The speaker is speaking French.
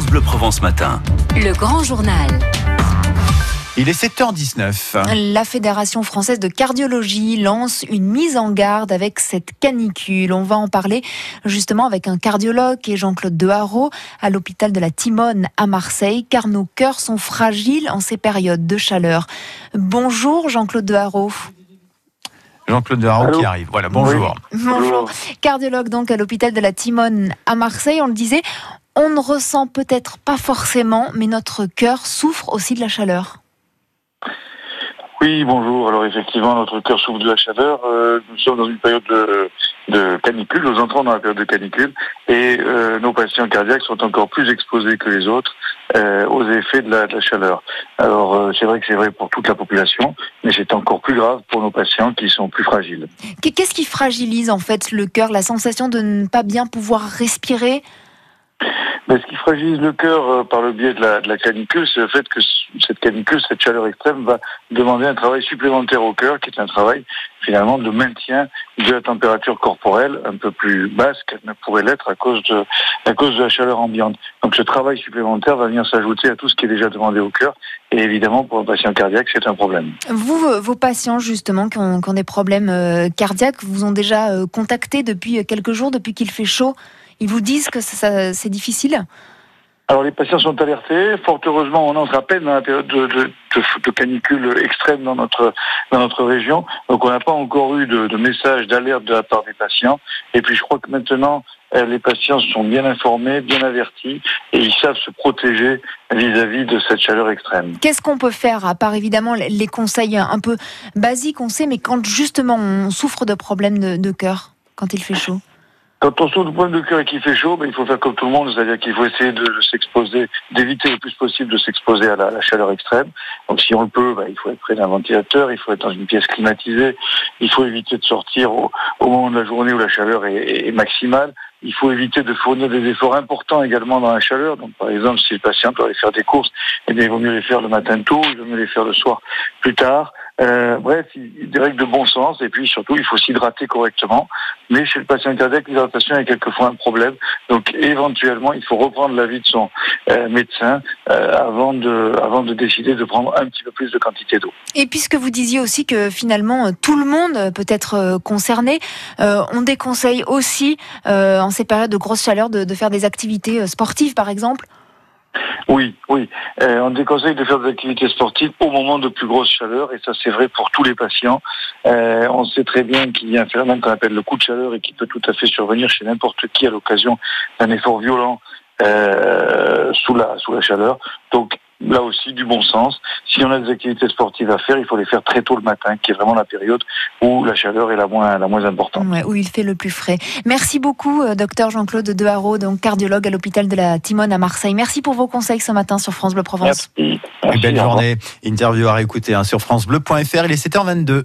France Bleu Provence Matin. Le grand journal. Il est 7h19. La Fédération française de cardiologie lance une mise en garde avec cette canicule. On va en parler justement avec un cardiologue et Jean-Claude Deharo à l'hôpital de la Timone à Marseille, car nos cœurs sont fragiles en ces périodes de chaleur. Bonjour Jean-Claude Deharo. Jean-Claude Deharo Allô qui arrive. Voilà, bonjour. Bonjour. Cardiologue donc à l'hôpital de la Timone à Marseille. On le disait, on ne ressent peut-être pas forcément, mais notre cœur souffre aussi de la chaleur. Oui, bonjour. Alors effectivement, notre cœur souffre de la chaleur. Euh, nous sommes dans une période de, de canicule. Nous entrons dans la période de canicule et euh, nos patients cardiaques sont encore plus exposés que les autres euh, aux effets de la, de la chaleur. Alors c'est vrai que c'est vrai pour toute la population, mais c'est encore plus grave pour nos patients qui sont plus fragiles. Qu'est-ce qui fragilise en fait le cœur? La sensation de ne pas bien pouvoir respirer? Mais ce qui fragilise le cœur euh, par le biais de la, canicule, c'est le fait que cette canicule, cette chaleur extrême, va demander un travail supplémentaire au cœur, qui est un travail finalement de maintien de la température corporelle un peu plus basse qu'elle ne pourrait l'être à cause de la chaleur ambiante. Donc ce travail supplémentaire va venir s'ajouter à tout ce qui est déjà demandé au cœur, et évidemment pour un patient cardiaque, c'est un problème. Vous, vos vos patients justement qui ont, qui ont des problèmes euh, cardiaques, vous ont déjà euh, contacté depuis quelques jours, depuis qu'il fait chaud Ils vous disent que c'est difficile Alors les patients sont alertés. Fort heureusement, on entre à peine dans la période de, de, de- de canicule extrême dans notre dans notre région. Donc on n'a pas encore eu de, de message d'alerte de la part des patients. Et puis je crois que maintenant euh, les patients sont bien informés, bien avertis, et ils savent se protéger vis-à-vis de cette chaleur extrême. Qu'est-ce qu'on peut faire, à part évidemment les conseils un peu basiques, on sait, mais quand justement on souffre de problèmes de cœur, quand il fait chaud? Quand on souffre de problème de cœur et qu'il fait chaud, ben, il faut faire comme tout le monde, c'est-à-dire qu'il faut essayer de, s'exposer, d'éviter le plus possible de s'exposer à la, chaleur extrême. Donc si on le peut, ben, il faut être près d'un ventilateur, il faut être dans une pièce climatisée, il faut éviter de sortir au, moment de la journée où la chaleur est, est- est maximale. Il faut éviter de fournir des efforts importants également dans la chaleur. Donc par exemple, si le patient doit aller faire des courses, eh bien, il vaut mieux les faire le matin tôt, il vaut mieux les faire le soir plus tard. Euh, bref, des règles de bon sens et puis surtout, il faut s'hydrater correctement. Mais chez le patient cardiaque, l'hydratation est quelquefois un problème. Donc éventuellement, il faut reprendre l'avis de son euh, médecin euh, avant de avant de décider de prendre un petit peu plus de quantité d'eau. Et puisque vous disiez aussi que finalement tout le monde peut être euh, concerné, on déconseille aussi en ces périodes de grosse chaleur de, faire des activités sportives par exemple. Oui, oui. Euh, on déconseille de faire des activités sportives au moment de plus grosse chaleur, et ça c'est vrai pour tous les patients. Euh, on sait très bien qu'il y a un phénomène qu'on appelle le coup de chaleur et qui peut tout à fait survenir chez n'importe qui à l'occasion d'un effort violent euh, sous la chaleur. Là aussi du bon sens. Si on a des activités sportives à faire, il faut les faire très tôt le matin, qui est vraiment la période où la chaleur est la moins la moins importante. Ouais, où il fait le plus frais. Merci beaucoup, euh, docteur Jean-Claude Deharo, donc cardiologue à l'hôpital de la Timone à Marseille. Merci pour vos conseils ce matin sur France Bleu Provence. Merci. Belle journée. Interview à réécouter hein, sur FranceBleu.fr. Il est 7h22.